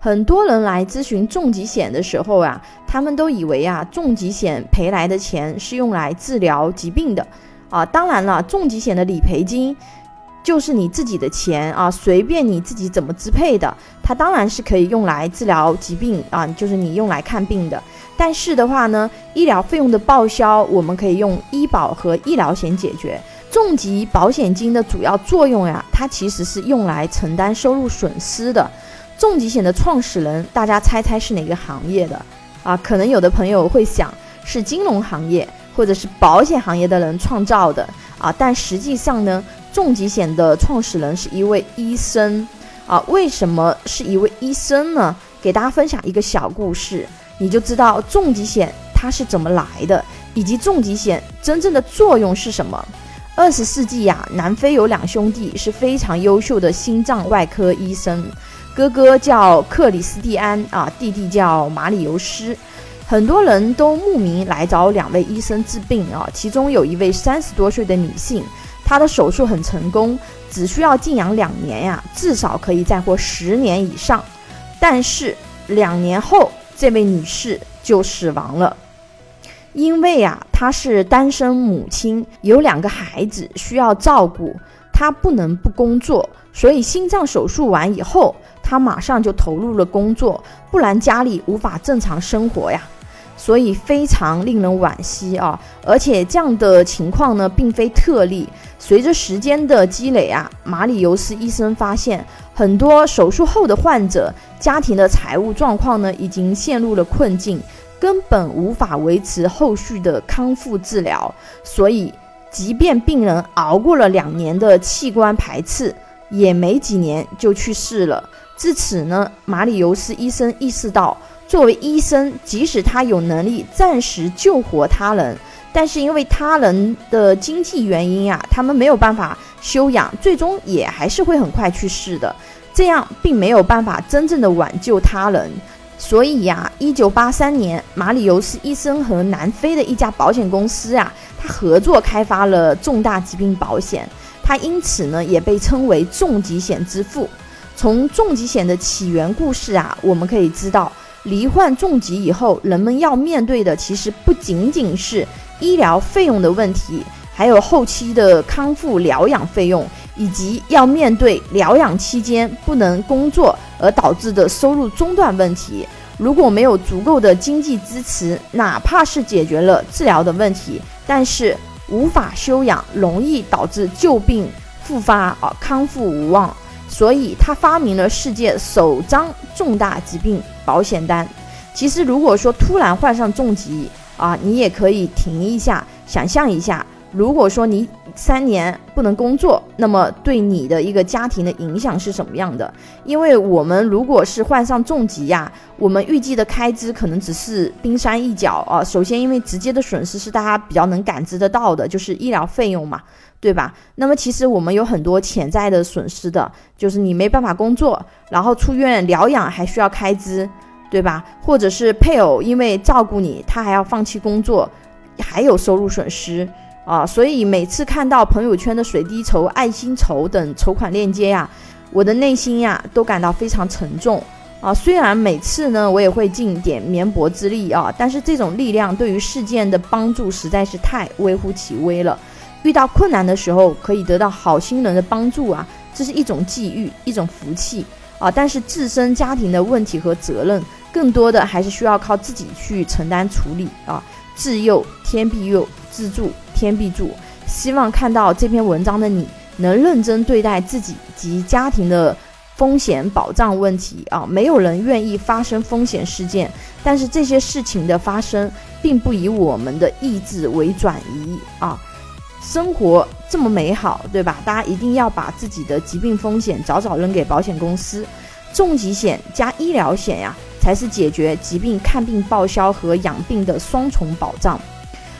很多人来咨询重疾险的时候啊，他们都以为啊，重疾险赔来的钱是用来治疗疾病的啊。当然了，重疾险的理赔金就是你自己的钱啊，随便你自己怎么支配的，它当然是可以用来治疗疾病啊，就是你用来看病的。但是的话呢，医疗费用的报销，我们可以用医保和医疗险解决。重疾保险金的主要作用呀，它其实是用来承担收入损失的。重疾险的创始人，大家猜猜是哪个行业的啊？可能有的朋友会想是金融行业或者是保险行业的人创造的啊，但实际上呢，重疾险的创始人是一位医生啊。为什么是一位医生呢？给大家分享一个小故事，你就知道重疾险它是怎么来的，以及重疾险真正的作用是什么。二十世纪呀，南非有两兄弟是非常优秀的心脏外科医生。哥哥叫克里斯蒂安啊，弟弟叫马里尤斯，很多人都慕名来找两位医生治病啊。其中有一位三十多岁的女性，她的手术很成功，只需要静养两年呀，至少可以再活十年以上。但是两年后，这位女士就死亡了，因为啊，她是单身母亲，有两个孩子需要照顾，他不能不工作，所以心脏手术完以后。他马上就投入了工作，不然家里无法正常生活呀，所以非常令人惋惜啊！而且这样的情况呢，并非特例。随着时间的积累啊，马里尤斯医生发现，很多手术后的患者家庭的财务状况呢，已经陷入了困境，根本无法维持后续的康复治疗。所以，即便病人熬过了两年的器官排斥，也没几年就去世了。至此呢，马里尤斯医生意识到，作为医生，即使他有能力暂时救活他人，但是因为他人的经济原因呀，他们没有办法休养，最终也还是会很快去世的。这样并没有办法真正的挽救他人。所以呀，一九八三年，马里尤斯医生和南非的一家保险公司啊，他合作开发了重大疾病保险，他因此呢，也被称为重疾险之父。从重疾险的起源故事啊，我们可以知道，罹患重疾以后，人们要面对的其实不仅仅是医疗费用的问题，还有后期的康复疗养费用，以及要面对疗养期间不能工作而导致的收入中断问题。如果没有足够的经济支持，哪怕是解决了治疗的问题，但是无法休养，容易导致旧病复发啊，康复无望。所以他发明了世界首张重大疾病保险单。其实，如果说突然患上重疾啊，你也可以停一下，想象一下，如果说你三年不能工作，那么对你的一个家庭的影响是什么样的？因为我们如果是患上重疾呀，我们预计的开支可能只是冰山一角啊。首先，因为直接的损失是大家比较能感知得到的，就是医疗费用嘛。对吧？那么其实我们有很多潜在的损失的，就是你没办法工作，然后出院疗养还需要开支，对吧？或者是配偶因为照顾你，他还要放弃工作，还有收入损失啊。所以每次看到朋友圈的水滴筹、爱心筹等筹款链接呀，我的内心呀都感到非常沉重啊。虽然每次呢我也会尽点绵薄之力啊，但是这种力量对于事件的帮助实在是太微乎其微了。遇到困难的时候，可以得到好心人的帮助啊，这是一种际遇，一种福气啊。但是自身家庭的问题和责任，更多的还是需要靠自己去承担处理啊。自幼天必佑，自助天必助。希望看到这篇文章的你，能认真对待自己及家庭的风险保障问题啊。没有人愿意发生风险事件，但是这些事情的发生，并不以我们的意志为转移啊。生活这么美好，对吧？大家一定要把自己的疾病风险早早扔给保险公司，重疾险加医疗险呀，才是解决疾病看病报销和养病的双重保障。